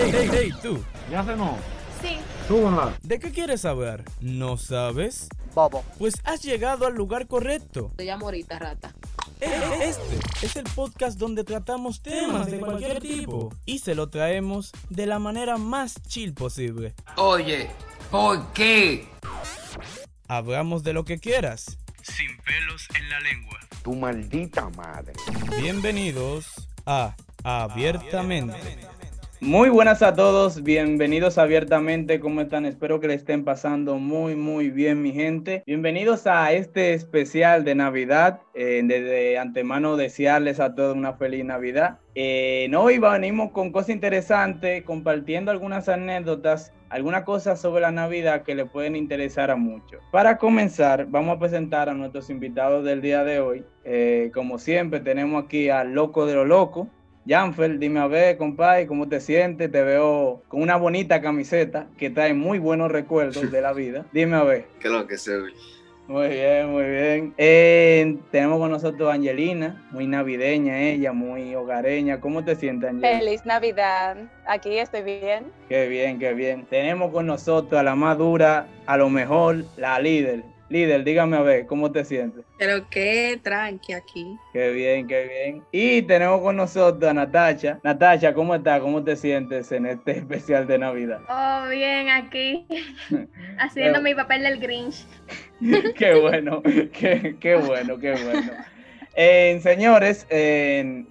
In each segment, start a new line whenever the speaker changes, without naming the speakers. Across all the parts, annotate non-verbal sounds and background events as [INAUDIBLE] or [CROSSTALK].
Hey, hey, hey, tú.
¿Ya no.
Sí.
Súbanla.
¿De qué quieres saber? ¿No sabes?
Bobo.
Pues has llegado al lugar correcto.
Te llamo ahorita, rata.
E- Este es el podcast donde tratamos temas de cualquier tipo y se lo traemos de la manera más chill posible.
Oye, ¿por qué?
Hablamos de lo que quieras, sin pelos en la lengua.
Tu maldita madre.
Bienvenidos a Abiertamente.
Muy buenas a todos, bienvenidos abiertamente, ¿cómo están? Espero que le estén pasando muy, muy bien, mi gente. Bienvenidos a este especial de Navidad. Eh, desde antemano desearles a todos una feliz Navidad. Eh, hoy venimos con cosas interesantes, compartiendo algunas anécdotas, algunas cosas sobre la Navidad que le pueden interesar a muchos. Para comenzar, vamos a presentar a nuestros invitados del día de hoy. Eh, como siempre, tenemos aquí al Loco de lo Loco. Janfer, dime a ver, compadre, ¿cómo te sientes? Te veo con una bonita camiseta que trae muy buenos recuerdos de la vida. [LAUGHS] Dime a ver.
¿Qué es lo que se ve?
Muy bien, muy bien. Eh, tenemos con nosotros a Angelina, muy navideña ella, muy hogareña. ¿Cómo te sientes, Angelina?
Feliz Navidad. Aquí estoy bien.
Qué bien, qué bien. Tenemos con nosotros a la más dura, a lo mejor, la líder. Líder, dígame a ver, ¿cómo te sientes?
Pero qué tranqui aquí.
Qué bien, qué bien. Y tenemos con nosotros a Natacha. Natacha, ¿cómo estás? ¿Cómo te sientes en este [LAUGHS] especial de Navidad?
Oh, bien, aquí. [LAUGHS] Haciendo mi papel del Grinch. [LAUGHS]
qué bueno, qué, qué bueno, qué bueno. Señores,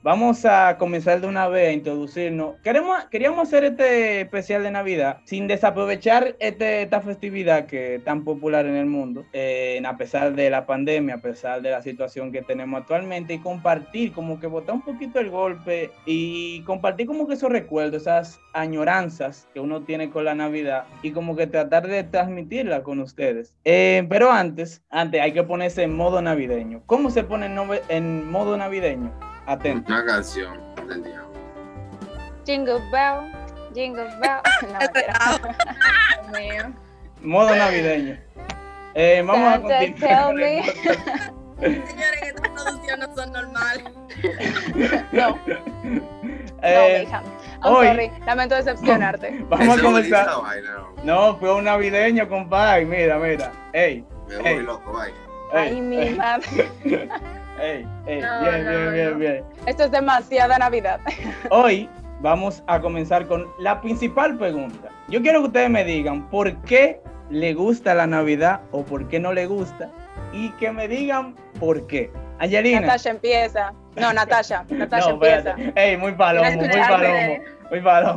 vamos a comenzar de una vez a introducirnos. Queremos, queríamos hacer este especial de Navidad sin desaprovechar este, esta festividad que es tan popular en el mundo, a pesar de la pandemia, a pesar de la situación que tenemos actualmente, y compartir, como que botar un poquito el golpe y compartir como que esos recuerdos, esas añoranzas que uno tiene con la Navidad y como que tratar de transmitirla con ustedes. Eh, pero antes, antes hay que ponerse en modo navideño. ¿Cómo se pone en, en modo navideño? Atento.
Una canción del diablo.
Jingle bell, jingle bell. [LAUGHS] No.
Mío.
Modo navideño. Eh, vamos a continuar. [LAUGHS]
Señores, que estas producciones no son normales.
No, [LAUGHS]
Eh,
no, mija. I'm
hoy-
sorry. Lamento decepcionarte.
Vamos a comenzar.
no.
Fue un navideño, compadre. Mira, mira. Ey,
Me
Ey.
voy loco.
Ay,
ey,
mi
ey,
madre.
Ey, ey,
No,
bien,
no,
bien, bien, bien.
Esto es demasiada Navidad. [LAUGHS]
Hoy vamos a comenzar con la principal pregunta. Yo quiero que ustedes me digan por qué le gusta la Navidad o por qué no le gusta y que me digan por qué. Angelina.
Natasha empieza. No, Natasha. [LAUGHS] Natasha
no,
empieza.
Ey, muy palomo, muy palomo, muy palomo.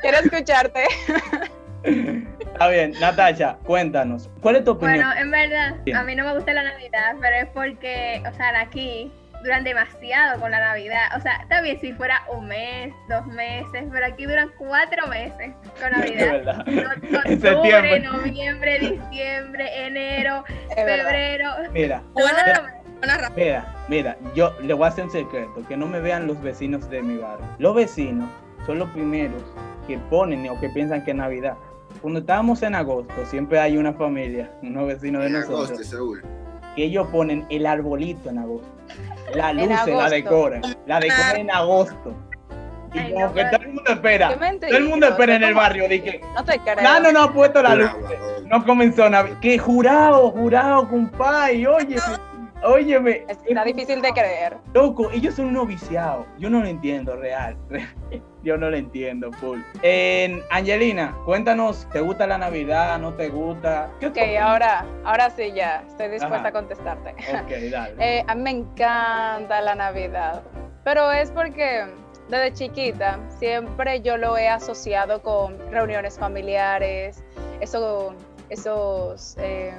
Quiero escucharte. [LAUGHS]
Está bien, Natasha, cuéntanos. ¿Cuál es tu opinión?
bueno, en verdad,
Bien.
a mí no me gusta la Navidad, pero es porque, o sea, aquí duran demasiado con la Navidad. O sea, está bien si fuera un mes, dos meses, pero aquí duran cuatro meses con [LAUGHS] Navidad.
verdad.
No- [LAUGHS]
En
Octubre,
septiembre.
noviembre, diciembre, enero,
Es verdad.
febrero.
Mira.
Una
mira, mira, yo le voy a hacer un secreto, que no me vean los vecinos de mi barrio. Los vecinos son los primeros que ponen o que piensan que es Navidad. Cuando estábamos en agosto, siempre hay una familia, unos vecinos de
En
nosotros,
agosto, seguro.
que ellos ponen el arbolito en agosto. La [LAUGHS] luz la decoran, la decoran en agosto. Y
Ay,
como
no,
que todo el mundo espera, todo el mundo espera en el
¿cómo
barrio, que,
No te creo.
no, no, no ha puesto la luz. No comenzó Navidad. Que jurado, jurado, compadre, óyeme, óyeme.
Está difícil de creer.
Loco, ellos son unos viciados. Yo no lo entiendo, real. Yo no lo entiendo, full. Angelina, cuéntanos, ¿te gusta la Navidad? ¿No te gusta? ¿Qué
Ok,
opinas?
ahora, ahora sí ya. Estoy dispuesta
Ajá.
a contestarte.
Ok, [LAUGHS] dale.
Eh, a mí me encanta la Navidad, pero es porque desde chiquita siempre yo lo he asociado con reuniones familiares, eso, esos, em,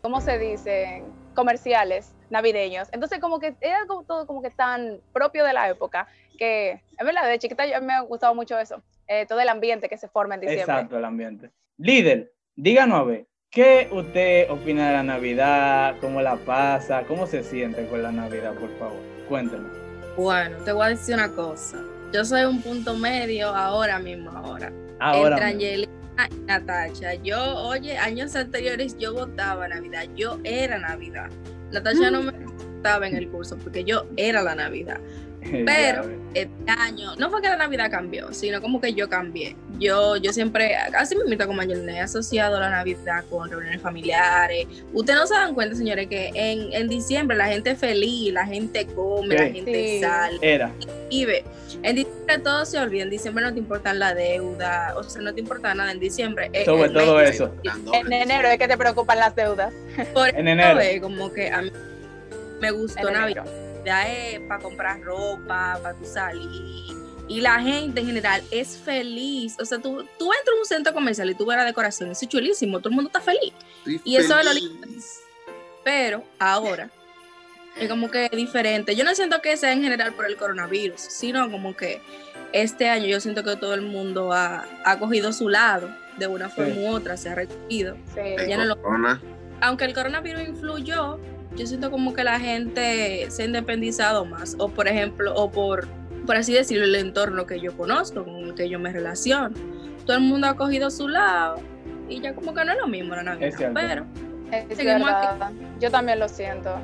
¿cómo se dicen? Comerciales navideños. Entonces como que era como todo como que tan propio de la época que, es verdad, desde chiquita yo, me ha gustado mucho eso, eh, todo el ambiente que se forma en diciembre.
Exacto, el ambiente. Líder, díganos a ver, ¿qué usted opina de la Navidad? ¿Cómo la pasa? ¿Cómo se siente con la Navidad, por favor? Cuéntanos.
Bueno, te voy a decir una cosa. Yo soy un punto medio ahora mismo, ahora.
Ahora.
entre
mismo.
Y Natacha. Yo, oye, años anteriores yo votaba Navidad. Yo era Navidad. Natacha no me estaba en el curso porque yo era la Navidad. [LAUGHS] Pero este año, no fue que la Navidad cambió, sino como que yo cambié. Yo, yo siempre, casi me invito como ayer, he asociado la Navidad con reuniones familiares. Ustedes no se dan cuenta, señores, que en, en diciembre la gente es feliz, la gente come, la gente
Sí.
sale,
Era.
vive. En diciembre todo se olvida, en diciembre no te importa la deuda, o sea, no te importa nada en diciembre. Eh,
Sobre
el
todo
mes-
eso.
En enero es que te preocupan las deudas.
Por
En enero.
como que a mí me
En
gustó Navidad.
enero.
Es para comprar ropa, para tu salir. Y la gente en general es feliz. O sea, tú, tú entras a un centro comercial y tú ves la decoración, eso es chulísimo, todo el mundo está feliz. Y eso es lo lindo. Pero ahora es como que diferente. Yo no siento que sea en general por el coronavirus, sino como que este año yo siento que todo el mundo ha, ha cogido su lado de una forma
Sí.
u otra, se ha recogido.
Sí.
ya no lo-
Corona,
Aunque el coronavirus influyó, yo siento como que la gente se ha independizado más. O por ejemplo, o por, por así decirlo, el entorno que yo conozco, con el que yo me relaciono. Todo el mundo ha cogido su lado y ya como que no es lo mismo la Navidad.
Es cierto.
pero
Es
Seguimos
verdad. Yo también lo siento.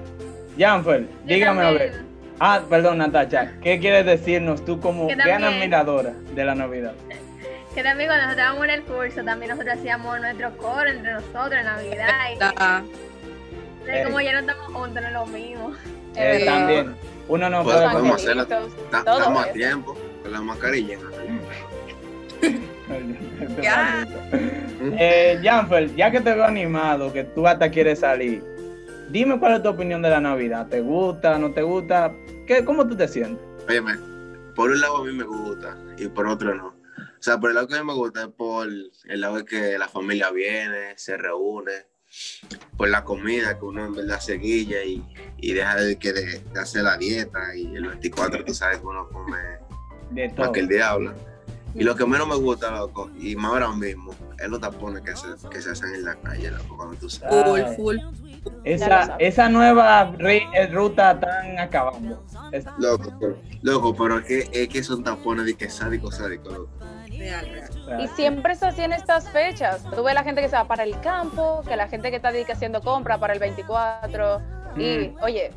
Janfer, dígame a ver. Ah, perdón, Natacha. ¿Qué quieres decirnos tú como gran admiradora de la Navidad?
Que también cuando nosotros estábamos en el curso, también nosotros hacíamos nuestro coro entre nosotros en Navidad. Y, como ya no estamos juntos, no es lo mismo.
Eh,
Eh,
también. Uno no
Pues,
puede.
todo
Estamos a tiempo con la mascarilla. [LAUGHS]
Ya.
Eh, Janfer, ya que te veo animado, que tú hasta quieres salir, dime cuál es tu opinión de la Navidad. ¿Te gusta, no te gusta? ¿Qué, ¿Cómo tú te sientes?
Óyeme, por un lado a mí me gusta y por otro no. O sea, por el lado que a mí me gusta es por el lado de que la familia viene, se reúne, por la comida que uno en verdad se guilla y, y deja de, que de, de hacer la dieta y el 24 tú sabes que uno come
De
más que el diablo. Y lo que menos me gusta, loco, y más ahora mismo, es los tapones que se, que se hacen en la calle, loco, cuando tú sales.
full, full.
Esa,
sabes.
esa nueva eh, ruta están acabando.
Loco, pero, loco, pero es que, es que son tapones de que sádico, sádico, loco.
Real, real.
Y siempre se hacen estas fechas. Tú ves la gente que se va para el campo, que la gente que está haciendo compra para el 24. Y,
Mm.
oye,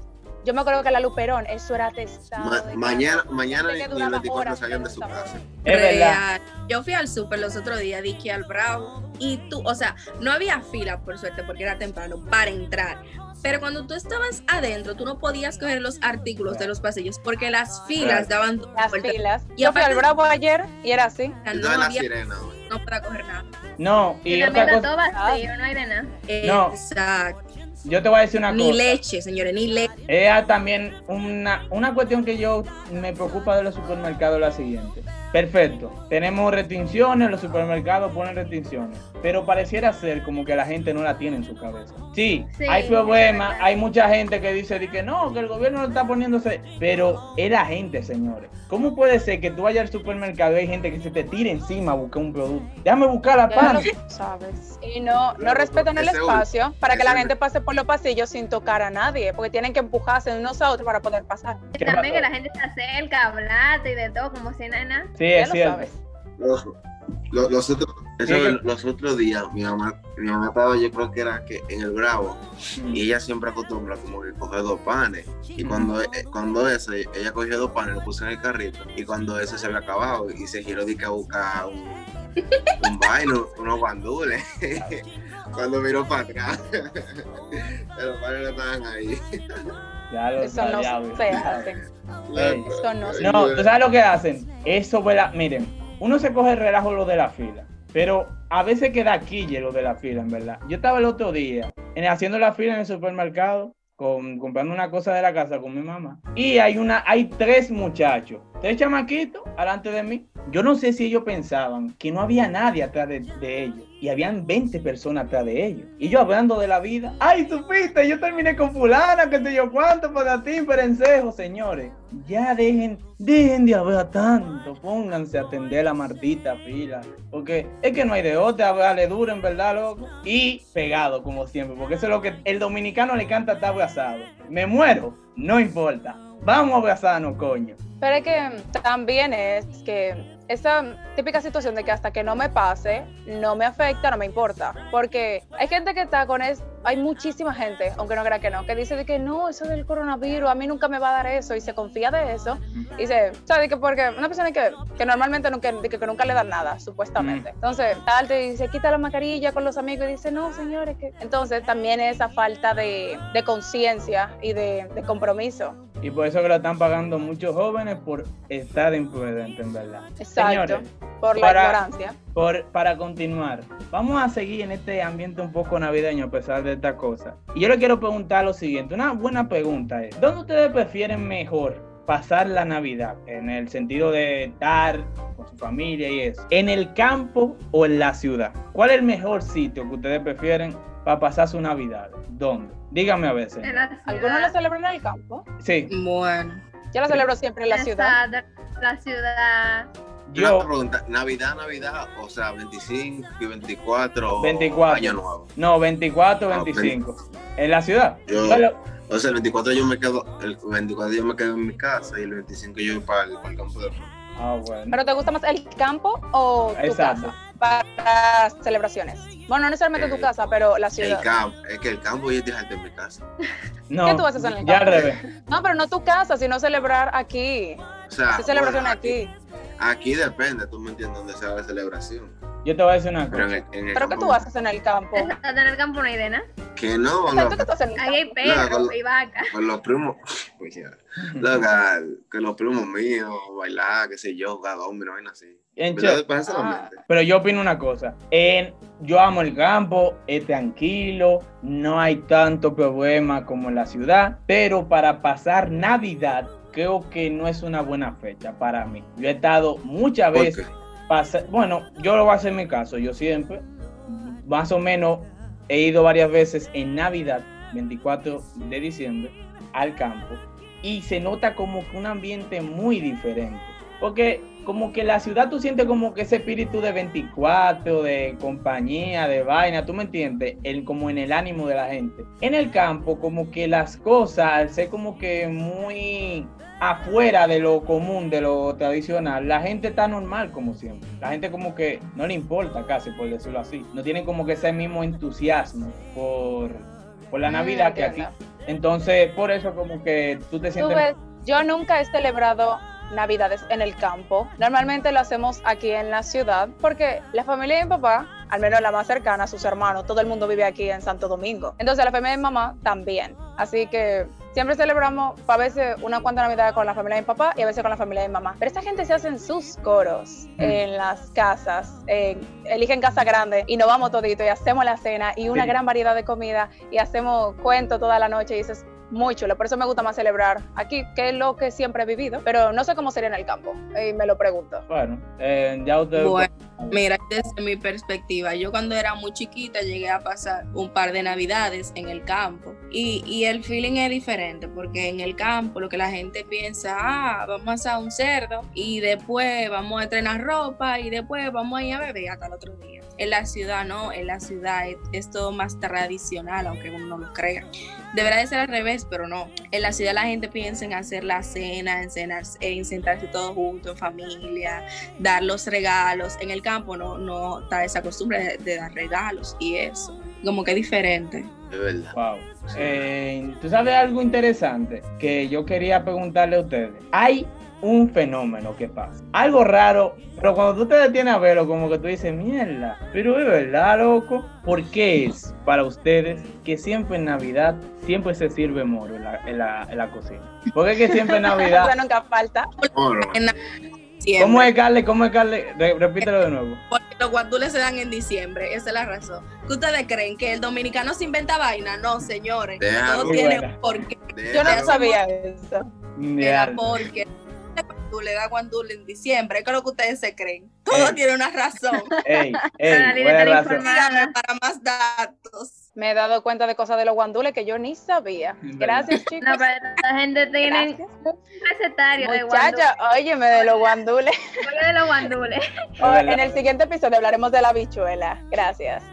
yo me acuerdo que la Luperón, eso era testado.
Ma- mañana mañana
gente que
ni el
duraba
24
horas
salían de su casa.
Es verdad.
Yo fui al súper los otros días, dije al Bravo, y tú, o sea, no había fila, por suerte, porque era temprano, para entrar. Pero cuando tú estabas adentro, tú no podías coger los artículos de los pasillos, porque las filas daban dos
Las
vueltas.
filas.
Y
Yo fui al Bravo ayer y era así.
O sea,
Yo
no
la
había,
sirena,
no podía coger nada.
No,
Y
y
también
otra
está todo
cosa,
vacío, no hay de nada.
No.
Exacto.
Yo te voy a decir una
Ni
cosa.
leche, señores, ni leche.
Es también una, una cuestión que yo me preocupa de los supermercados es la siguiente. Perfecto, tenemos restricciones, los supermercados ponen restricciones, pero pareciera ser como que la gente no la tiene en su cabeza. Sí,
Sí,
hay problemas, hay mucha gente que dice de que no, que el gobierno no está poniéndose, pero es la gente, señores. ¿Cómo puede ser que tú vayas al supermercado y hay gente que se te tire encima a buscar un producto? Déjame buscar la
Ya
pan.
lo sabes. Y no, no respetan el espacio para que la gente pase por los pasillos sin tocar a nadie, porque tienen que empujarse unos a otros para poder pasar.
¿Qué
También que la gente se acerca, hablarte y de todo, como si nada.
Sí,
Ya
es
lo
cierto.
los, otros, eso, los otros días, mi mamá, mi mamá estaba, yo creo que era que en el Bravo, y ella siempre acostumbra como que coger dos panes. Y cuando, eh, cuando ese, ella cogió dos panes, lo puso en el carrito, y cuando ese se había acabado, y se giró de que a buscar un, [LAUGHS] un vaino, unos bandules. [LAUGHS] cuando miró para atrás, [LAUGHS] los panes no estaban ahí.
Ya lo
Eso no se hace. Eso no se
No, ¿tú sabes lo que hacen? Eso, ¿verdad? Miren, uno se coge el relajo lo de la fila, pero a veces queda quille lo de la fila, en verdad. Yo estaba el otro día en, haciendo la fila en el supermercado, con, comprando una cosa de la casa con mi mamá, y hay, una, hay tres muchachos, tres chamaquitos delante de mí. Yo no sé si ellos pensaban que no había nadie atrás de, de ellos, y habían 20 personas atrás de ellos. Y yo hablando de la vida, ¡ay, supiste! Yo terminé con fulana, que sé yo cuánto, para ti, perencejo, señores. Ya dejen, dejen de hablar tanto, pónganse a atender la maldita fila. Porque es que no hay de otra, hablarle duro, en verdad, loco. Y pegado, como siempre, porque eso es lo que el dominicano le canta estar abrazado. Me muero, no importa. Vamos a abrazarnos, coño.
Pero es que también es que esa típica situación de que hasta que no me pase, no me afecta, no me importa. Porque hay gente que está con eso, hay muchísima gente, aunque no crea que no, que dice de que no, eso del coronavirus, a mí nunca me va a dar eso, y se confía de eso. Y sea, de que porque una persona que, que normalmente nunca, de que, que nunca le dan nada, supuestamente. Entonces, tal, te dice, quita la mascarilla con los amigos, y dice, no, señores, que. Entonces, también esa falta de, de conciencia y de, de compromiso.
Y por eso que lo están pagando muchos jóvenes por estar imprudentes, en verdad.
Exacto.
Señores,
por la
para-
ignorancia.
por, para continuar, vamos a seguir en este ambiente un poco navideño a pesar de esta cosa. Y yo le quiero preguntar lo siguiente, una buena pregunta es, ¿dónde ustedes prefieren mejor pasar la Navidad? En el sentido de estar con su familia y eso. ¿En el campo o en la ciudad? ¿Cuál es el mejor sitio que ustedes prefieren para pasar su Navidad? ¿Dónde? Dígame a veces.
La
¿Algunos lo celebran en el campo?
Sí,
Bueno.
Yo lo celebro siempre en la ciudad.
La ciudad.
Una
yo...
pregunta, Navidad, Navidad, o sea, 25 y 24,
24.
Año Nuevo.
No, 24,
Ah,
25. ¿En la ciudad?
Yo-
Bueno,
O sea, el 24 yo me quedo, el 24 yo me quedo en mi casa y el 25 yo voy para el, para el campo de
Ah, bueno.
¿Pero te gusta más el campo o tu
Exacto.
casa para celebraciones? Bueno, no necesariamente tu casa, pero la
El
ciudad.
campo, es que el campo yo te dejarte en mi casa.
No,
¿Qué tú haces en el
Ya al
campo?
revés.
No, pero no tu casa, sino celebrar aquí.
O sea,
¿Qué celebración
bueno,
aquí?
Aquí depende, tú me entiendes dónde sea la celebración.
Yo te voy a decir una
Pero
cosa.
en el, en el
¿Pero qué
campo,
tú haces en el campo?
Exacto, en el campo no hay de nada.
Que no,
Exacto, ¿qué
loca,
tú haces en el
Ahí hay
campo?
perros
Loca,
y vacas.
con los primos, [LAUGHS] pues ya, loca, que los primos míos, bailar, qué sé yo, jugar dominó, vaina así.
En
Ah.
Pero yo opino una cosa. En, yo amo el campo, es tranquilo, no hay tanto problema como en la ciudad, pero para pasar Navidad creo que no es una buena fecha para mí. Yo he estado muchas
¿Por
veces, bueno, yo lo voy a hacer en mi caso, yo siempre, más o menos, he ido varias veces en Navidad, 24 de diciembre, al campo, y se nota como que un ambiente muy diferente. Porque como que la ciudad tú sientes como que ese espíritu de 24, de compañía, de vaina, tú me entiendes, el, como en el ánimo de la gente. En el campo como que las cosas, al ser como que muy afuera de lo común, de lo tradicional, la gente está normal como siempre. La gente como que no le importa casi, por decirlo así. No tienen como que ese mismo entusiasmo por, por la
Mm,
Navidad que aquí. Entonces, por eso como que tú te
Tú
sientes...
ves, yo nunca he celebrado Navidades en el campo. Normalmente lo hacemos aquí en la ciudad porque la familia de mi papá, al menos la más cercana, sus hermanos, todo el mundo vive aquí en Santo Domingo. Entonces la familia de mi mamá también. Así que siempre celebramos a veces una cuanta Navidad con la familia de mi papá y a veces con la familia de mi mamá. Pero esta gente se hacen sus coros en las casas, en- eligen casa grande y nos vamos todito y hacemos la cena y una
Sí.
gran variedad de comida y hacemos cuentos toda la noche y dices, muy chulo, por eso me gusta más celebrar aquí, que es lo que siempre he vivido, pero no sé cómo sería en el campo, y me lo pregunto.
Bueno, eh, ya ustedes...
Bueno, mira, desde mi perspectiva, yo cuando era muy chiquita llegué a pasar un par de navidades en el campo y, y el feeling es diferente porque en el campo lo que la gente piensa, ah, vamos a asar un cerdo y después vamos a estrenar ropa y después vamos a ir a beber hasta el otro día. En la ciudad no, en la ciudad es, es todo más tradicional, aunque uno no lo crea. Debería de ser al revés, pero no. En la ciudad la gente piensa en hacer la cena, en, cenar, en sentarse todos juntos en familia, dar los regalos. En el campo no, no está esa costumbre de, de dar regalos y eso. Como que es diferente.
Es verdad.
Wow.
Sí.
Eh, ¿Tú sabes algo interesante que yo quería preguntarle a ustedes? Hay un fenómeno que pasa. Algo raro, pero cuando tú te detienes a verlo, como que tú dices, mierda, pero es verdad, loco. ¿Por qué es para ustedes que siempre en Navidad siempre se sirve moro en la, en la, en la cocina? ¿Por qué es que siempre en [LAUGHS]
Eso
Navidad?
nunca falta.
Siempre.
¿Cómo es, Carle? ¿Cómo es, Carle? Re- repítelo de nuevo.
Porque los guandules se dan en diciembre, esa es la razón. ¿Qué ustedes creen? ¿Que el dominicano se inventa vaina? No, señores. Todo tiene
buena.
un porqué.
Yo no sabía eso.
Era porque le da guandule en diciembre. ¿Qué es lo que ustedes se creen? Todo
Ey.
tiene una razón. [LAUGHS]
Ey, [LAUGHS]
Para
ey, buena razón.
más datos.
Me he dado cuenta de cosas de los guandules que yo ni sabía. Gracias, chicos.
No, pero la gente tiene un recetario de
Muchacha, óyeme de los guandules. [LAUGHS]
guandules. de los guandules.
En el siguiente episodio hablaremos de la bichuela. Gracias.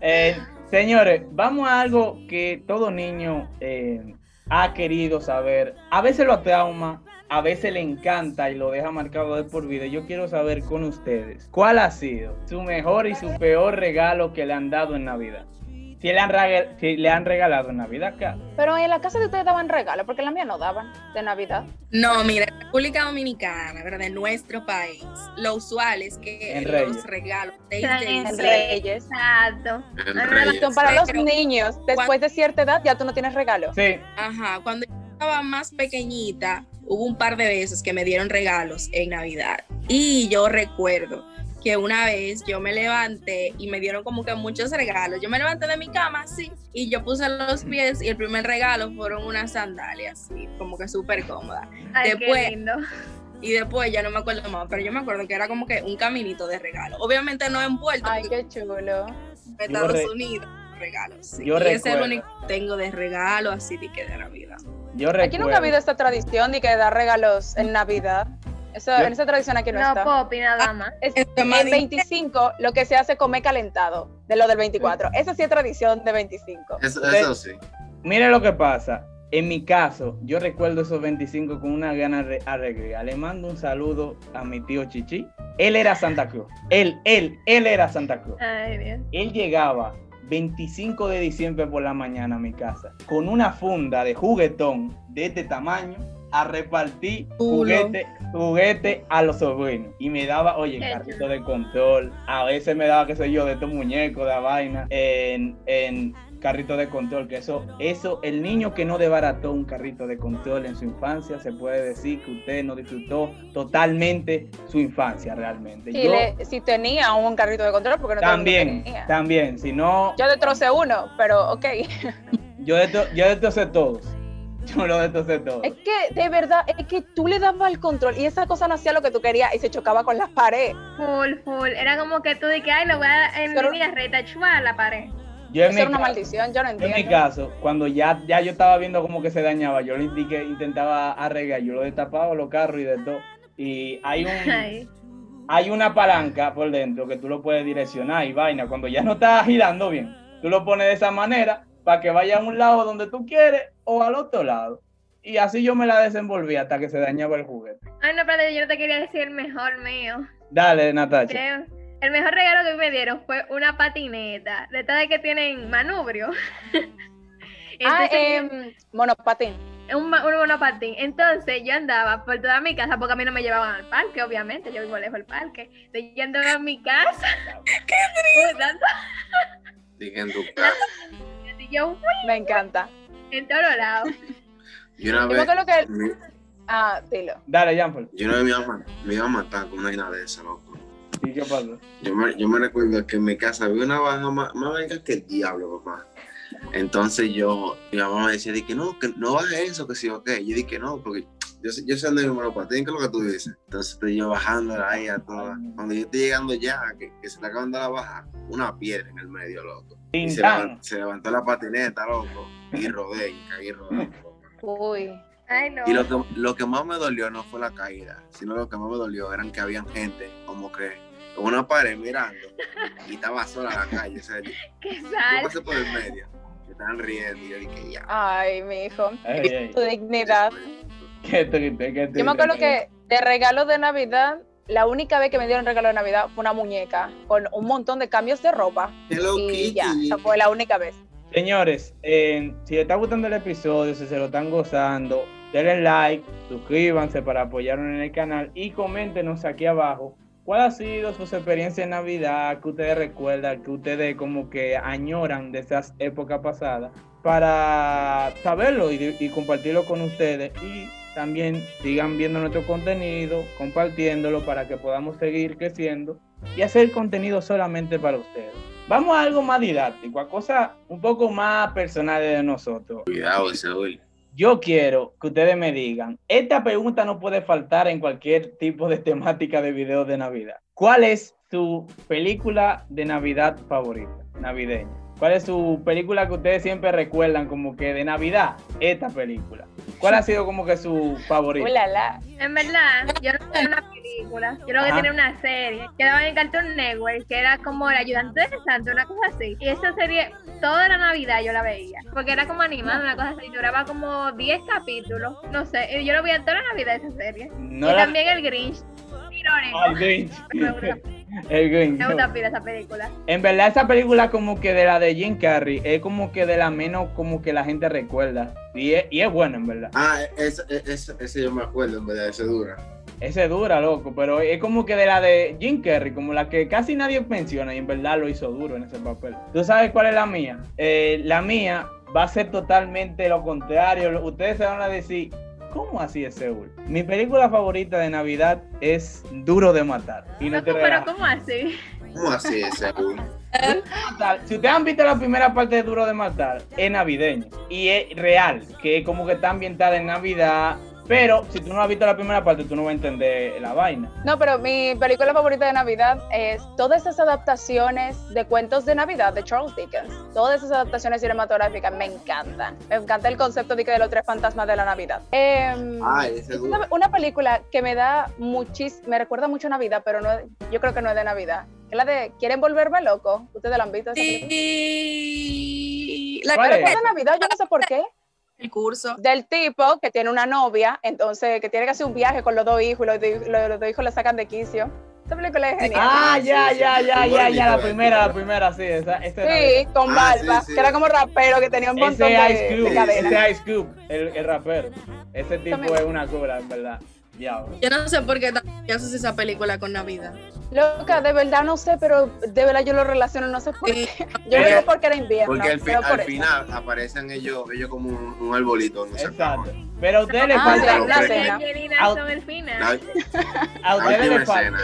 Eh, señores, vamos a algo que todo niño eh, ha querido saber. A veces lo trauma, a veces le encanta y lo deja marcado de por vida. Yo quiero saber con ustedes, ¿cuál ha sido su mejor y su peor regalo que le han dado en Navidad? Si le han, rega- si le han regalado en Navidad acá.
Pero en la casa de ustedes daban regalos, porque en la mía no daban de Navidad.
No, mira, en República Dominicana, ¿verdad? De nuestro país, lo usual es que
En
los regalos de
En
Reyes.
Exacto.
En Reyes.
Son para los
Pero-
niños. Después de cierta edad ya tú no tienes regalo.
Sí,
Ajá, cuando yo estaba más pequeñita, hubo un par de veces que me dieron regalos en Navidad. Y yo recuerdo que una vez yo me levanté y me dieron como que muchos regalos. Yo me levanté de mi cama, sí, y yo puse los pies y el primer regalo fueron unas sandalias, así, como que súper cómodas.
Ay,
Después-
qué lindo.
Y después ya no me acuerdo más, pero yo me acuerdo que era como que un caminito de regalo. Obviamente no envuelto,
Ay, qué chulo.
en
Yo
Estados
re-
Unidos regalos. sí.
yo
y ese es el
recuerdo.
único que tengo de regalo así de que de Navidad.
yo recuerdo.
Aquí nunca ha habido esta tradición de que dar regalos en Navidad. Eso, En esa tradición aquí no,
No
está.
popi nada más.
Es,
Este más
el 25 lo que se hace es comer calentado de lo del 24. Esa sí es tradición de 25.
Eso, eso sí.
Mire lo que pasa. En mi caso, yo recuerdo esos 25 con una gana de alegría. Le mando un saludo a mi tío Chichi. Él era Santa Cruz. Él, él, él era Santa Cruz.
Ay, Dios.
Él llegaba 25 de diciembre por la mañana a mi casa con una funda de juguetón de este tamaño a repartir juguete, juguete a los sobrinos. Y me daba, oye, carrito de control. A veces me daba, qué sé yo, de estos muñecos, de la vaina, en, en carrito de control. Que eso, eso, el niño que no desbarató un carrito de control en su infancia, se puede decir que usted no disfrutó totalmente su infancia realmente.
Si,
Yo
le- si tenía un carrito de control, porque no
también,
tenía.
también, si no,
Yo destrocé uno, pero ok.
Yo, deto- yo destrocé todos. [LAUGHS] Yo lo destrocé todos.
Es que, de verdad, es que tú le dabas el control y esa cosa no hacía lo que tú querías y se chocaba con la pared.
Full, full. Era como que tú de que, ay, lo voy a en
Pero-
mi vida retachar la pared.
Yo en,
Eso
mi
era una
caso,
maldición, yo no
yo en mi
entiendo.
caso, cuando ya, ya yo estaba viendo como que se dañaba, yo le di que intentaba arreglar, yo lo destapaba los carros y de todo. Y hay un, [LAUGHS]
Ay.
hay una palanca por dentro que tú lo puedes direccionar y vaina. Cuando ya no está girando bien, tú lo pones de esa manera para que vaya a un lado donde tú quieres o al otro lado. Y así yo me la desenvolví hasta que se dañaba el juguete.
Ay, no, pero yo no te quería decir el mejor mío.
Dale, Natacha.
Creo. El mejor regalo que me dieron fue una patineta. De estas de que tienen manubrio. [LAUGHS]
Ah, em, monopatín.
un, monopatín. Entonces yo andaba por toda mi casa, porque a mí no me llevaban al parque, obviamente, yo vivo lejos del parque. Entonces yo andaba en mi casa. [LAUGHS] ¡Qué
Dije en tu [LAUGHS] casa.
Y yo fui
Me encanta.
en todos lados.
Yo una
Yo me
vez,
acuerdo que.
me-
Ah, dilo.
Dale, Jean-Paul.
yo una vez me iba, a me iba a matar con una vaina de esa, loco.
¿Y qué pasó?
Yo me, yo me recuerdo que en mi casa había una vaina más, más verga que el diablo, papá. Entonces yo, mi mamá me decía, di que no, que no hagas eso, que sí, ok. Yo dije que no, porque yo, sé- yo sé andar en monopatín, que es lo que tú dices. Entonces estoy yo bajando ahí a toda. Cuando yo estoy llegando ya, que, que se le acaban de la baja, una piedra en el medio, loco. Y se,
Tintán.
levan- se levantó la patineta, loco, y rodé, y caí rodando.
Uy.
Ay, no.
Y lo que, lo que más me dolió no fue la caída, sino lo que más me dolió eran que había gente como que en una pared mirando y estaba sola en la calle. O sea, yo, [LAUGHS]
Qué
yo pasé por el medio, me estaban riendo y yo dije, ya.
Ay, mi hijo. Tu dignidad.
Qué triste, qué triste.
Yo me acuerdo que de regalo de Navidad, la única vez que me dieron regalo de Navidad fue una muñeca con un montón de cambios de ropa.
Hello
Y
Kitty.
ya, esa fue la única vez.
Señores, eh, si les está gustando el episodio, si se lo están gozando, denle like, suscríbanse para apoyarnos en el canal y coméntenos aquí abajo cuál ha sido su experiencia en Navidad, que ustedes recuerdan, que ustedes como que añoran de esas épocas pasadas, para saberlo y, y compartirlo con ustedes. Y también sigan viendo nuestro contenido, compartiéndolo para que podamos seguir creciendo y hacer contenido solamente para ustedes. Vamos a algo más didáctico, a cosas un poco más personales de nosotros.
Cuidado hoy.
Yo quiero que ustedes me digan, esta pregunta no puede faltar en cualquier tipo de temática de video de Navidad. ¿Cuál es su película de Navidad favorita, navideña? ¿Cuál es su película que ustedes siempre recuerdan como que de Navidad? Esta película. ¿Cuál ha sido como que su favorita?
Ulala.
En verdad, yo no tenía una película, yo lo que tenía una serie que daba en Cartoon Network, que era como el ayudante de Santa, una cosa así. Y esa serie, toda la Navidad yo la veía, porque era como animada, una cosa así, duraba como 10 capítulos, no sé, y yo lo veía toda la Navidad esa serie.
No
y
la-
también el Grinch, irónico.
El Grinch. [LAUGHS] El Grinch.
me gusta pila esa película.
En verdad esa película como que de la de Jim Carrey es como que de la menos como que la gente recuerda. Y es, y es bueno en verdad.
Ah, ese, ese, ese yo me acuerdo, en verdad, ese dura.
Ese es dura, loco, pero es como que de la de Jim Carrey, como la que casi nadie menciona y en verdad lo hizo duro en ese papel. ¿Tú sabes cuál es la mía? Eh, la mía va a ser totalmente lo contrario. Ustedes se van a decir, ¿cómo así es Seúl? Mi película favorita de Navidad es Duro de Matar. Y no te
pero. ¿cómo así?
¿Cómo así ese?
Matar. Si ustedes han visto la primera parte de Duro de Matar, es navideño. Y es real, que es como que está ambientada en Navidad. Pero si tú no has visto la primera parte, tú no vas a entender la vaina.
No, pero mi película favorita de Navidad es todas esas adaptaciones de cuentos de Navidad de Charles Dickens. Todas esas adaptaciones cinematográficas me encantan. Me encanta el concepto de, que de los tres fantasmas de la Navidad. Em,
Ay, ese
es una, una película que me da muchísimo, me recuerda mucho a Navidad, pero no, yo creo que no es de Navidad. Es la de ¿Quieren volverme loco? ¿Ustedes la han visto? esa película?
Sí. La
¿Cuál
creo
Es
que
de Navidad, yo no sé por qué.
El curso.
Del tipo que tiene una novia, entonces que tiene que hacer un viaje con los dos hijos y los, dos- los- los dos hijos le sacan de quicio. Esta película es genial.
Ah,
Sí,
ya,
sí,
ya,
sí,
ya,
sí,
ya, la primera, la primera, sí, esa, esa era
Sí, con
Ah,
barba,
sí, sí.
que era como rapero, que tenía un montón
Ese
de,
Ice
de
Cube,
cadenas.
ese Ice Cube, el, el rapero. Ese tipo es una cura, en verdad.
Yo no sé por qué haces esa película con Navidad.
Loca, de verdad no sé, pero de verdad yo lo relaciono, no sé por qué.
Sí.
Yo no sé por qué era invierno.
Porque al, fi-
pero por
al
eso.
final aparecen ellos, ellos como un, un arbolito. No sé
exacto. Pero a ustedes les
Ah,
falta.
La,
a
la
ustedes les falta,
escena.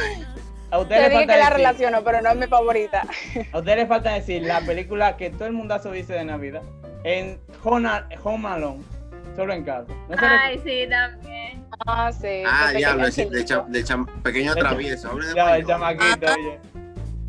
a ustedes
Te
les
dije
falta
que la
decir,
relaciono, pero no es mi favorita.
a ustedes les falta decir la película que todo el mundazo dice de Navidad en Home, Alone, solo en casa. ¿No se
Ay, sí, también.
Ah, sí.
Ah,
de
diablo, ese- de,
angelito.
cha- de cham- pequeño travieso.
Ya, el chamaquito, oye.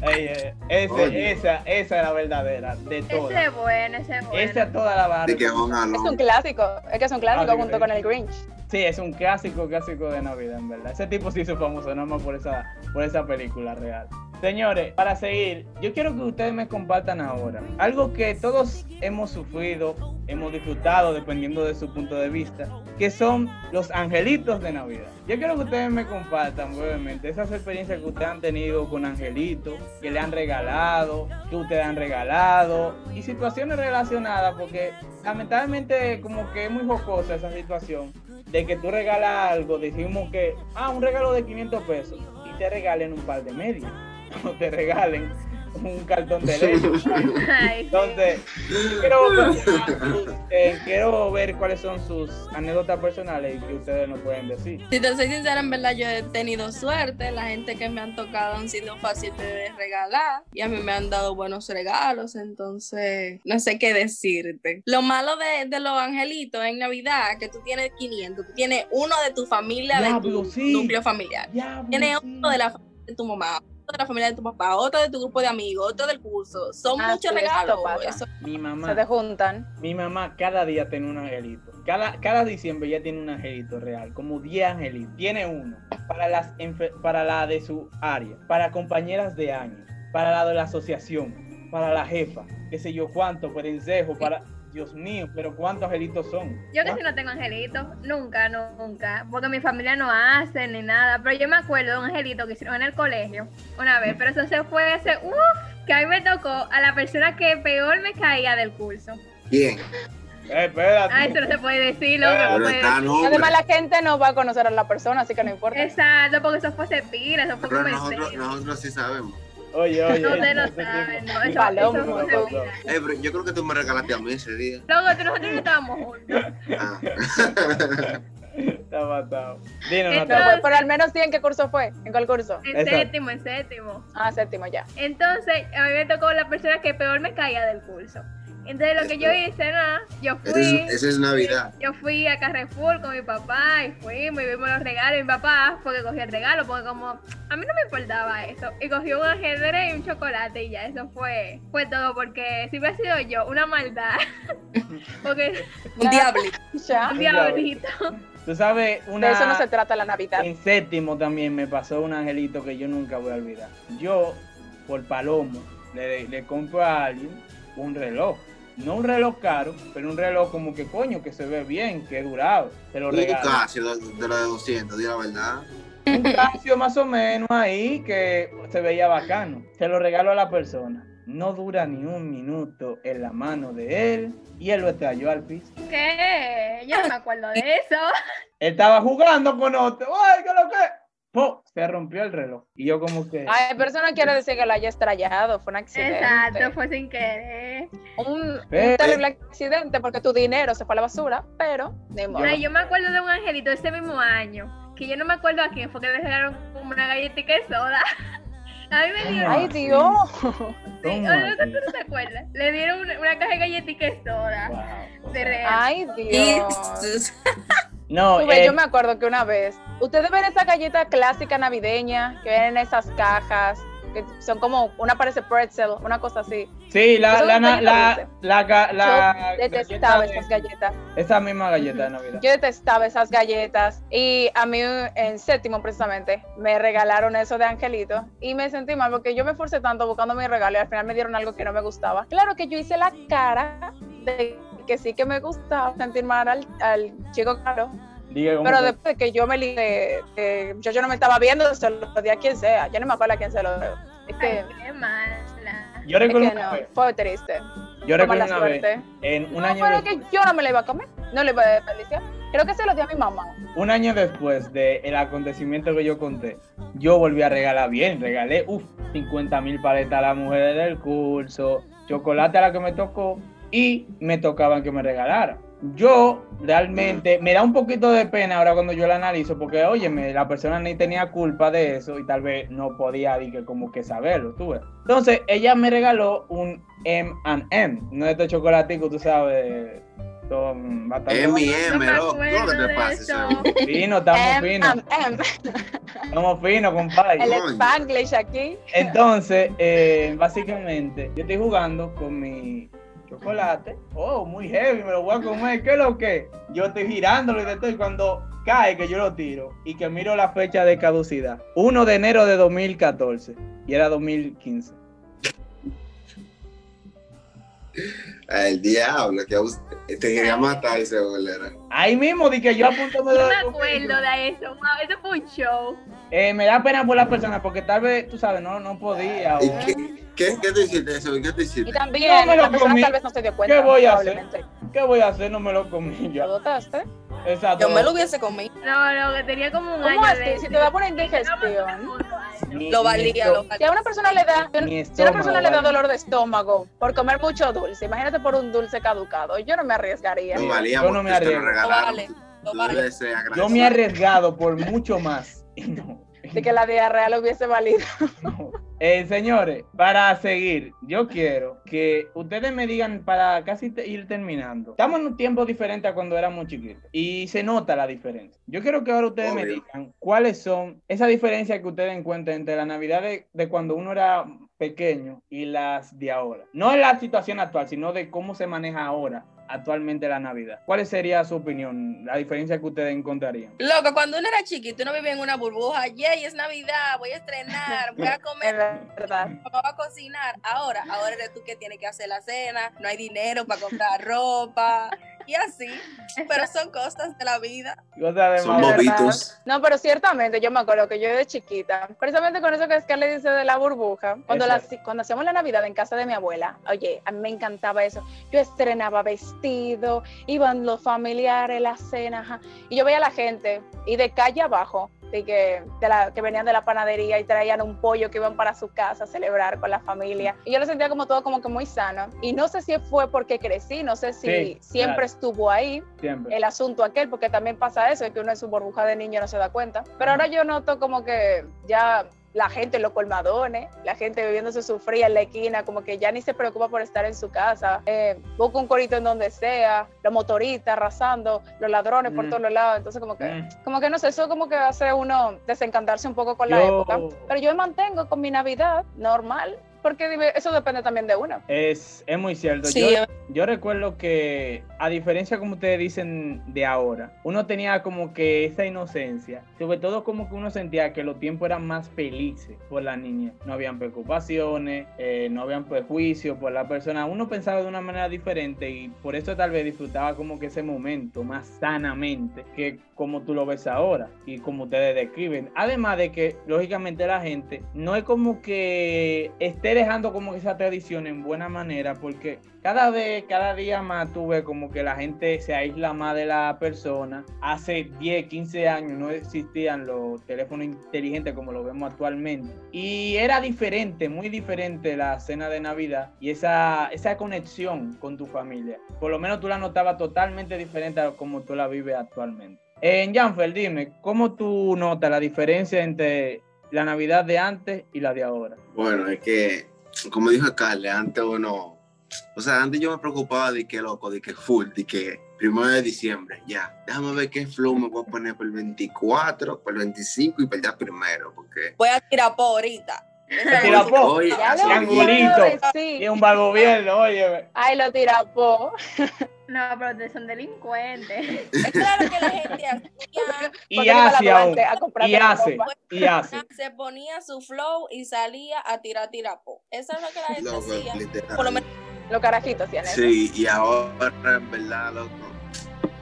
Ey, eh, ese,
Oye.
esa, esa es la verdadera, de
Ese
todas.
es bueno, ese es bueno.
Esa toda la barra.
Es un clásico, es que es un clásico
Ah, sí,
junto
sí.
con el Grinch.
Sí, es un clásico, clásico de Navidad, en verdad. Ese tipo se hizo famoso nada más por esa, por esa película real. Señores, para seguir, yo quiero que ustedes me compartan ahora algo que todos hemos sufrido, hemos disfrutado, dependiendo de su punto de vista, que son los angelitos de Navidad. Yo quiero que ustedes me compartan brevemente esas experiencias que ustedes han tenido con angelitos, que le han regalado, que ustedes han regalado, y situaciones relacionadas, porque lamentablemente como que es muy jocosa esa situación de que tú regalas algo, decimos que, ah, un regalo de 500 pesos, y te regalen un par de medias, [LAUGHS] o te regalen un cartón de leche. [LAUGHS] Entonces, quiero, ver- eh, quiero ver cuáles son sus anécdotas personales y que ustedes nos pueden decir.
Si te soy sincera, en verdad yo he tenido suerte. La gente que me han tocado han sido fáciles de regalar y a mí me han dado buenos regalos, entonces no sé qué decirte. Lo malo de, de los angelitos en Navidad, que tú tienes 500, tú tienes uno de tu familia, de
Diablo,
tu
sí.
núcleo familiar.
Ya,
Tienes
sí.
uno de la familia de tu mamá, de la familia de tu papá, otro de tu grupo de amigos, otro del curso. Son
Ah,
muchos
sí,
regalos. Eso-
Mi mamá.
Se te juntan.
Mi mamá cada día tiene un angelito. Cada, cada diciembre ya tiene un angelito real, como 10 angelitos. Tiene uno para, las, para la de su área, para compañeras de año, para la de la asociación, para la jefa, qué sé yo cuánto, perencejo, para... Dios mío, pero ¿cuántos angelitos son?
Yo que si no tengo angelitos, nunca, nunca, porque mi familia no hace ni nada, pero yo me acuerdo de un angelito que hicieron en el colegio una vez, pero eso se fue hace, uff, que a mí me tocó a la persona que peor me caía del curso.
Bien.
Eh, espérate.
Ah, eso no se puede decir, loco, no
Pero
puede decir.
Además, la gente no va a conocer a la persona, así que no importa.
Exacto, porque eso fue sepira, eso fue
Pero nosotros, nosotros sí sabemos.
Oye, oye.
No te lo saben, no, eso,
Palomo,
eso fue
palomo.
sepira.
Eh, pero yo creo que tú me regalaste a mí ese día.
Luego, tú nosotros no estábamos juntos.
Ah.
Está matado. Dinos,
Entonces-
No, pues, pero al menos sí, ¿en qué curso fue? ¿En cuál curso?
En
Exacto.
séptimo, en séptimo.
Ah, séptimo ya.
Entonces, a mí me tocó la persona que peor me caía del curso. Entonces lo que yo hice, nada, yo fui.
es, esa es Navidad.
Yo fui a Carrefour con mi papá y fuimos y vimos los regalos. Y mi papá porque cogió el regalo, porque como a mí no me importaba eso. Y cogió un ajedrez y un chocolate y ya, eso fue, fue todo. Porque si hubiera sido yo, una maldad. [LAUGHS] porque
Un diablito.
Ya.
un diablito.
Tú sabes, una...
De eso no se trata la Navidad.
En séptimo también me pasó un angelito que yo nunca voy a olvidar. Yo, por palomo, le, le compro a alguien un reloj. No un reloj caro, pero un reloj como que coño, que se ve bien, que es durado. Se lo
Un
regalo.
Casio de, de la de 200, di la verdad.
Un Casio más o menos ahí que se veía bacano. Se lo regalo a la persona. No dura ni un minuto en la mano de él y él lo estalló al piso.
¿Qué? Yo no me acuerdo de eso.
Él estaba jugando con otro. ¡Ay, qué lo que! ¡Po! Se rompió el reloj. Y yo como que...
Ay, pero eso no quiere decir que lo haya estrellado, fue un accidente.
Exacto, fue sin querer.
Un, un
Eh,
terrible accidente porque tu dinero se fue a la basura, pero ni modo.
Ay, yo me acuerdo de un angelito ese mismo año, que yo no me acuerdo a quién fue que le regalaron como una galletita de soda. [LAUGHS] A mí me dieron.
Ay, Dios.
Sí,
¿Cómo
o no? ¿tú no te acuerdas? Le dieron una, una caja de galletita de soda.
Wow,
De real.
Ay, Dios.
No,
ves,
eh,
yo me acuerdo que una vez, ustedes ven esa galleta clásica navideña que vienen en esas cajas, que son como, una parece pretzel, una cosa así.
sí, la, la, la, la, la, la
yo detestaba
galleta
esas
de-
galletas.
Esa misma galleta de Navidad.
Yo detestaba esas galletas y a mí en séptimo precisamente me regalaron eso de Angelito y me sentí mal porque yo me esforcé tanto buscando mi regalo y al final me dieron algo que no me gustaba. Claro que yo hice la cara de que sí que me gustaba sentir mal al, al chico caro,
Diga
pero
que-
después de que yo me li de, de- yo, yo no me estaba viendo, se lo di a quien sea, ya no me acuerdo a quién se lo dio. Es que,
Ay, qué mala.
yo
es
recuerdo
que
una
no,
vez,
fue triste.
yo recuerdo una vez, en un
No,
año,
pero
de-
que yo no me la iba a comer, no le iba a desperdiciar. Creo que se lo di a mi mamá.
un año después del acontecimiento que yo conté, yo volví a regalar bien, regalé, uff, 50 mil paletas a las mujeres del curso, chocolate a la que me tocó y me tocaban que me regalara. Yo realmente me da un poquito de pena ahora cuando yo la analizo porque, óyeme, la persona ni tenía culpa de eso y tal vez no podía di que como que saberlo, tú ves. Entonces, ella me regaló un M&M, no de estos chocolaticos, tú sabes, son bastante
M y
No
M, loco. ¿Qué te pasa?
finos, estamos finos, estamos finos, compadre.
El. Spanglish aquí.
Entonces, eh, básicamente, yo estoy jugando con mi chocolate. Oh, muy heavy, me lo voy a comer. ¿Qué es lo que? Yo estoy girándolo y de todo. Y cuando cae, que yo lo tiro y que miro la fecha de caducidad: 1 de enero de 2014 y era 2015.
El diablo, que te quería matar ese bolera.
Ahí mismo di que yo apunto
No me acuerdo de eso. Wow, eso fue un show.
Eh, me da pena por la persona porque tal vez, tú sabes, no, no podía. o-
¿Y qué, qué, qué te hiciste eso? ¿Qué te
Y
hiciste?
también
No me lo
la persona
comí.
tal vez no se dio cuenta.
¿Qué voy a hacer? ¿Qué voy a hacer? No me lo comí
Lo
ya.
botaste.
Exacto.
Yo me lo hubiese comido.
No, no, que tenía como un
¿Cómo
año
así?
de
Si te da por indigestión.
Lo valía, lo
Si a una persona le da, si a una persona le da dolor de estómago por comer mucho dulce, imagínate por un dulce caducado. Yo no me arriesgaría.
No valía
Yo no me
lo.
Lo vale. Lo vale.
Yo me he arriesgado por mucho más. Y no.
De que la diarrea lo hubiese valido. [LAUGHS]
no. Eh, señores, para seguir, yo quiero que ustedes me digan para casi te- ir terminando. Estamos en un tiempo diferente a cuando éramos chiquitos y se nota la diferencia. Yo quiero que ahora ustedes me digan cuáles son esas diferencias que ustedes encuentran entre la Navidad de, de cuando uno era pequeño y las de ahora. No en la situación actual, sino de cómo se maneja ahora, actualmente la Navidad. ¿Cuál sería su opinión? La diferencia que ustedes encontrarían.
Loco, cuando uno era chiquito, uno vivía en una burbuja. Yay, es Navidad, voy a estrenar, voy a [LAUGHS] comer, va a cocinar. Ahora, ahora eres tú que tienes que hacer la cena, no hay dinero para comprar ropa y así. Pero son cosas de la vida.
Son bobitos.
No, pero ciertamente yo me acuerdo que yo de chiquita, precisamente con eso que Scarlett dice de la burbuja, cuando, la- cuando hacíamos la Navidad en casa de mi abuela, oye, a mí me encantaba eso. Yo estrenaba vestido, iban los familiares, la cena, ajá, y yo veía a la gente, y de calle abajo, de que, de la, que venían de la panadería y traían un pollo que iban para su casa a celebrar con la familia. Y yo lo sentía como todo como que muy sano. Y no sé si fue porque crecí, no sé si
Sí,
siempre
claro.
estuvo ahí,
Siempre.
el asunto aquel, porque también pasa eso, es que uno en su burbuja de niño no se da cuenta. Pero ahora yo noto como que ya la gente en los colmadones, la gente bebiéndose su fría en la esquina, como que ya ni se preocupa por estar en su casa, eh, busca un corito en donde sea, los motoristas arrasando, los ladrones por
Mm.
todos los lados, entonces como que,
Mm.
como que no sé, eso como que hace uno desencantarse un poco con la época, pero yo me mantengo con mi Navidad normal, porque eso depende también de uno.
Es, es muy cierto.
Sí,
yo, yo recuerdo que, a diferencia como ustedes dicen de ahora, uno tenía como que esa inocencia, sobre todo como que uno sentía que los tiempos eran más felices por la niña. No habían preocupaciones, eh, no habían prejuicios por la persona. Uno pensaba de una manera diferente y por eso tal vez disfrutaba como que ese momento más sanamente que como tú lo ves ahora y como ustedes describen. Además de que, lógicamente, la gente no es como que esté dejando como esa tradición en buena manera, porque cada vez, cada día más tú ves como que la gente se aísla más de la persona. Hace 10, 15 años no existían los teléfonos inteligentes como lo vemos actualmente. Y era diferente, muy diferente la cena de Navidad y esa, esa conexión con tu familia. Por lo menos tú la notabas totalmente diferente a como tú la vives actualmente. En Janfer, dime, ¿cómo tú notas la diferencia entre la Navidad de antes y la de ahora?
Bueno, es que, como dijo Carle, antes uno, o sea, antes yo me preocupaba de que loco, de que full, de que primero de diciembre, ya, déjame ver qué flow me voy a poner por el 24, por el 25 y para el primero, porque...
Voy a tirar por ahorita.
Tirapó. Triangulito. Y un bar gobierno, oye.
Ay, lo tirapó. [LAUGHS]
No, pero ustedes son delincuentes. [LAUGHS]
Es claro que la gente hacía,
Y hace aún.
a
Y hace.
ropa.
Y hace. [LAUGHS]
se ponía su flow y salía a tirar tirapó. Eso es lo que la gente hacía. Por lo menos
Los carajitos hacían eso.
Sí, y ahora, en verdad, loco,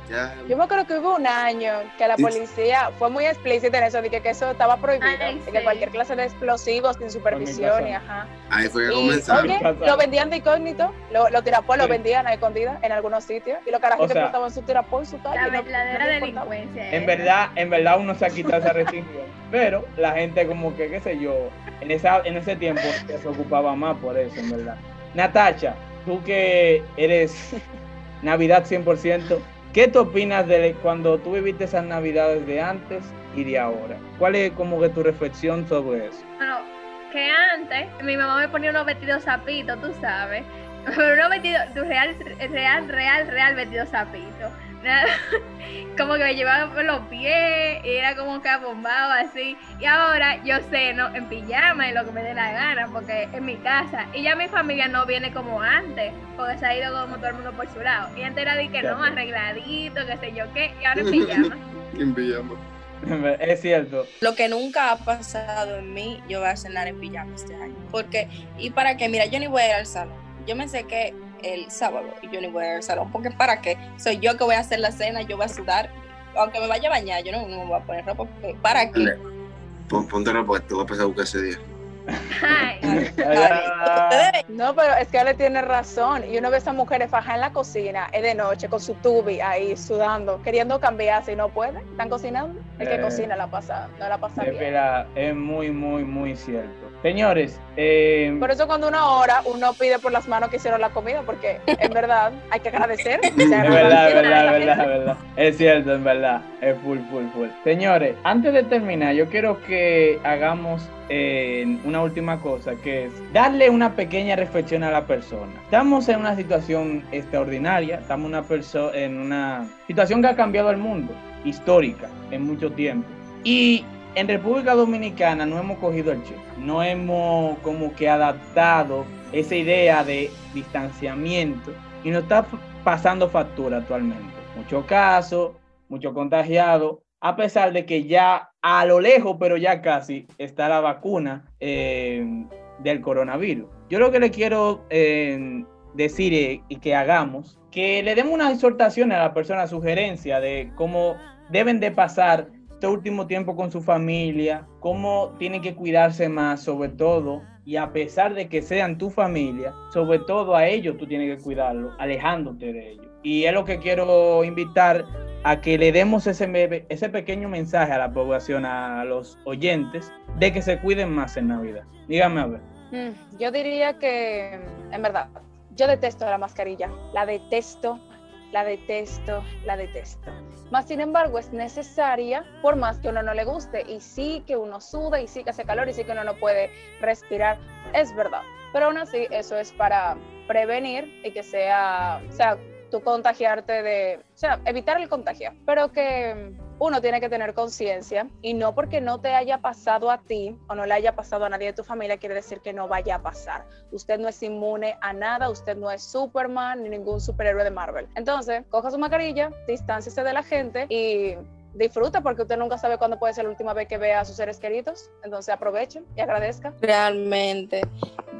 ya...
Yo me acuerdo que hubo un año que la
Sí.
policía fue muy explícita en eso, de que, que eso estaba prohibido,
Ay,
de que cualquier clase de explosivos sin supervisión y ajá.
Ahí fue que comenzaron.
oye,
Pasaba.
lo vendían de incógnito, lo, lo tirapó, lo vendían a escondidas en algunos sitios y los carajitos
O sea,
explotaban su tirapó y su calle.
La
y no-
verdadera
no importaba.
delincuencia.
En
esa.
verdad, en verdad uno se ha quitado esa restricción. [LAUGHS] Pero la gente como que, qué sé yo, en, esa, en ese tiempo se preocupaba más por eso, en verdad. Natacha, tú que eres [LAUGHS] Navidad 100%, ¿qué tú opinas de cuando tú viviste esas Navidades de antes y de ahora? ¿Cuál es como que tu reflexión sobre eso?
Bueno, que antes mi mamá me ponía unos vestidos zapitos, tú sabes. Pero [LAUGHS] unos vestidos real, real, real, real vestidos zapitos. [LAUGHS] Como que me llevaban por los pies y era como que abombado así. Y ahora yo sé, ¿no? En pijama y lo que me dé la gana, porque en mi casa. Y ya mi familia no viene como antes, porque se ha ido como todo el mundo por su lado. Y antes era de que no, arregladito, qué sé yo qué, y ahora en [LAUGHS] pijama.
En pijama. [LAUGHS]
Es cierto.
lo que nunca ha pasado en mí, yo voy a cenar en pijama este año. Porque, ¿y para qué? Mira, yo ni voy a ir al salón. Yo me sequé el sábado y yo ni voy a ir al salón. Porque ¿para qué? Soy yo que voy a hacer la cena, yo voy a sudar. Aunque me vaya a bañar, yo no, no me voy a poner ropa. porque ¿Para qué?
Ponte ropa, te voy a pasar a buscar ese día.
Ay, [LAUGHS]
No, pero es que Ale tiene razón. Y uno ve a esas mujeres fajadas en la cocina, es de noche, con su tubi ahí sudando, queriendo cambiarse y no puede. Están cocinando. El que
Eh.
cocina la pasa, no la pasa bien.
verdad, es muy, muy, muy cierto. Señores, eh,
Por eso cuando uno ora, uno pide por las manos que hicieron la comida, porque en verdad hay que agradecer. [LAUGHS]
Es verdad, es verdad, es verdad, es verdad. Es cierto, en verdad. Es full, full, full. Señores, antes de terminar, yo quiero que hagamos eh, una última cosa, que es darle una pequeña reflexión a la persona. Estamos en una situación extraordinaria, estamos una en una situación que ha cambiado el mundo, histórica, en mucho tiempo. Y en República Dominicana no hemos cogido el chip, no hemos como que adaptado esa idea de distanciamiento y nos está pasando factura actualmente. Muchos casos, muchos contagiados, a pesar de que ya a lo lejos, pero ya casi, está la vacuna eh, del coronavirus. Yo lo que le quiero eh, decir eh, y que hagamos, que le demos una exhortación a la persona, sugerencia de cómo deben de pasar este último tiempo con su familia, cómo tienen que cuidarse más, sobre todo, y a pesar de que sean tu familia, sobre todo a ellos tú tienes que cuidarlo, alejándote de ellos. Y es lo que quiero invitar a que le demos ese, ese pequeño mensaje a la población, a los oyentes, de que se cuiden más en Navidad. Dígame a ver.
Mm, Yo diría que, en verdad, yo detesto la mascarilla. La detesto, la detesto, la detesto. más sin embargo es necesaria por más que uno no le guste y sí que uno suda y sí que hace calor y sí que uno no puede respirar, es verdad. Pero aún así eso es para prevenir y que sea, o sea, tú contagiarte de, o sea, evitar el contagio, pero que uno tiene que tener conciencia y no porque no te haya pasado a ti o no le haya pasado a nadie de tu familia quiere decir que no vaya a pasar. Usted no es inmune a nada, usted no es Superman ni ningún superhéroe de Marvel. Entonces, coja su mascarilla, distánciese de la gente y disfruta porque usted nunca sabe cuándo puede ser la última vez que vea a sus seres queridos. Entonces aprovechen y agradezca.
Realmente,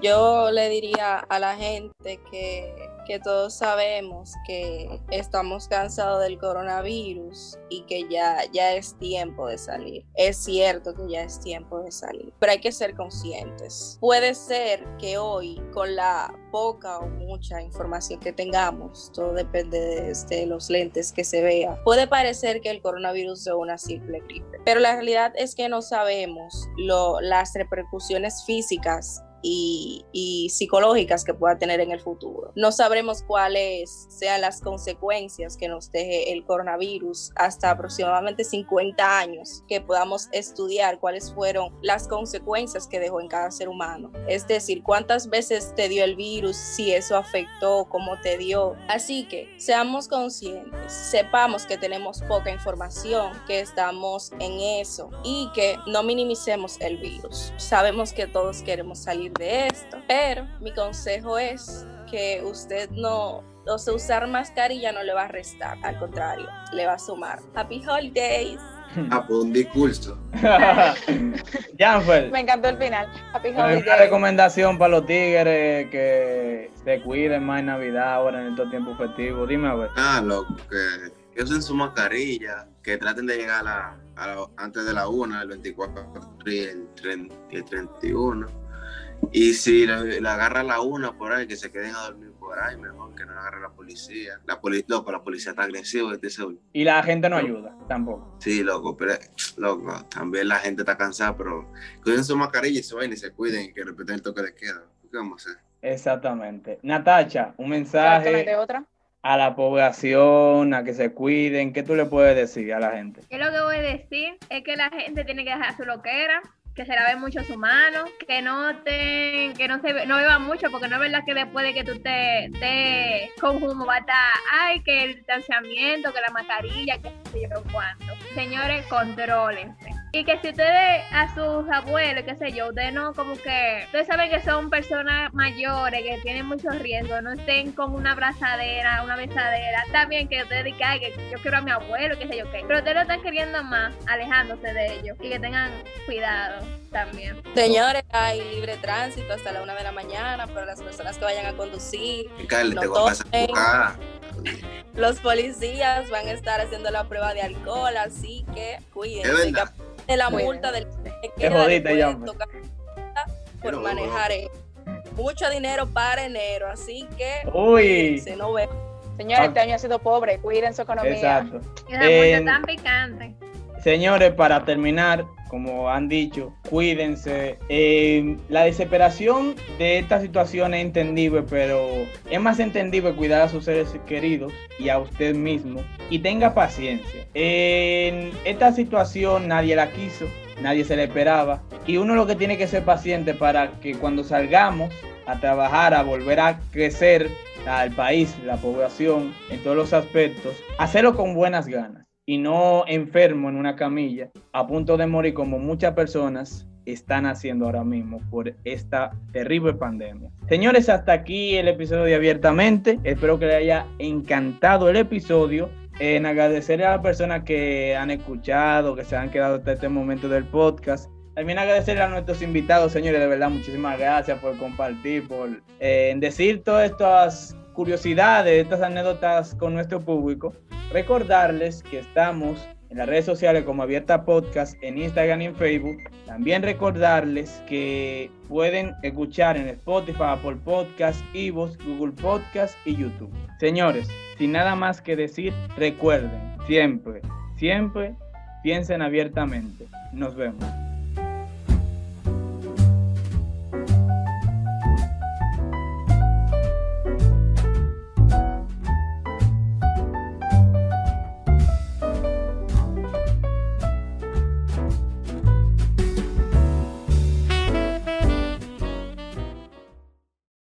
yo le diría a la gente que, que todos sabemos que estamos cansados del coronavirus y que ya, ya es tiempo de salir. Es cierto que ya es tiempo de salir, pero hay que ser conscientes. Puede ser que hoy con la poca o mucha información que tengamos, todo depende de, los lentes que se vea, puede parecer que el coronavirus es una simple gripe, pero la realidad es que no sabemos lo, las repercusiones físicas y, psicológicas que pueda tener en el futuro. No sabremos cuáles sean las consecuencias que nos deje el coronavirus hasta aproximadamente 50 años que podamos estudiar cuáles fueron las consecuencias que dejó en cada ser humano. Es decir, cuántas veces te dio el virus, si eso afectó, cómo te dio. Así que seamos conscientes, sepamos que tenemos poca información, que estamos en eso y que no minimicemos el virus. Sabemos que todos queremos salir de esto. Pero mi consejo es que usted no, o sea, usar mascarilla no le va a restar, al contrario, le va a sumar. Happy Holidays. [LAUGHS]
Ah, [LAUGHS] pues un discurso.
Me encantó el final. Happy
Holidays. Una recomendación para los tigres que se cuiden más en Navidad ahora en estos tiempos festivos. Dime a ver.
Ah, loco, que, que usen su mascarilla, que traten de llegar a la, antes de la 1, el 24 y el, y el 31 y si le, agarra la una por ahí, que se queden a dormir por ahí, mejor que no agarre la policía. La, poli loco, la policía está agresiva este
Y la gente no ayuda, tampoco.
Sí, loco, pero loco, también la gente está cansada, pero cuiden su mascarilla y se vayan y se cuiden y que respeten el toque de queda. ¿Qué vamos a hacer?
Exactamente. Natacha, un mensaje
otra?
a la población, a que se cuiden. ¿Qué tú le puedes decir a la gente?
Yo lo que voy a decir es que la gente tiene que dejar su loquera, que se lave mucho su mano, que no te, que no se no beba mucho, porque no es verdad que después de que tú te, te con humo va a estar, ay, que el distanciamiento, que la mascarilla, que sé yo cuánto. Señores, contrólense. Y que si ustedes a sus abuelos, qué sé yo, ustedes no como que, ustedes saben que son personas mayores, que tienen muchos riesgos, no estén con una abrazadera, una besadera, también que ustedes digan, que yo quiero a mi abuelo, qué sé yo qué, pero ustedes lo están queriendo más, alejándose de ellos y que tengan cuidado también.
Señores, hay libre tránsito hasta la una de la mañana para las personas que vayan a conducir. Los policías van a estar haciendo la prueba de alcohol, así que cuídense de la multa del
que jodita ya,
por manejar mucho dinero para enero, así que
Uy.
se no ve.
Señores, este año ha sido pobre, cuiden su economía.
Exacto.
Y la multa tan picante.
Señores, para terminar, como han dicho, cuídense. Eh, la desesperación de esta situación es entendible, pero es más entendible cuidar a sus seres queridos y a usted mismo. Y tenga paciencia. En esta situación nadie la quiso, nadie se la esperaba. Y uno lo que tiene que ser paciente para que cuando salgamos a trabajar, a volver a crecer al país, la población, en todos los aspectos, hacerlo con buenas ganas y no enfermo en una camilla, a punto de morir como muchas personas están haciendo ahora mismo por esta terrible pandemia. Señores, hasta aquí el episodio de Abiertamente. Espero que les haya encantado el episodio. En agradecer a las personas que han escuchado, que se han quedado hasta este momento del podcast. También agradecer a nuestros invitados, señores, de verdad, muchísimas gracias por compartir, por eh, decir todas estas curiosidades, estas anécdotas con nuestro público. Recordarles que estamos en las redes sociales como Abierta Podcast, en Instagram y en Facebook. También recordarles que pueden escuchar en Spotify, Apple Podcast, Evox, Google Podcast y YouTube. Señores, sin nada más que decir, recuerden, siempre, siempre piensen abiertamente. Nos vemos.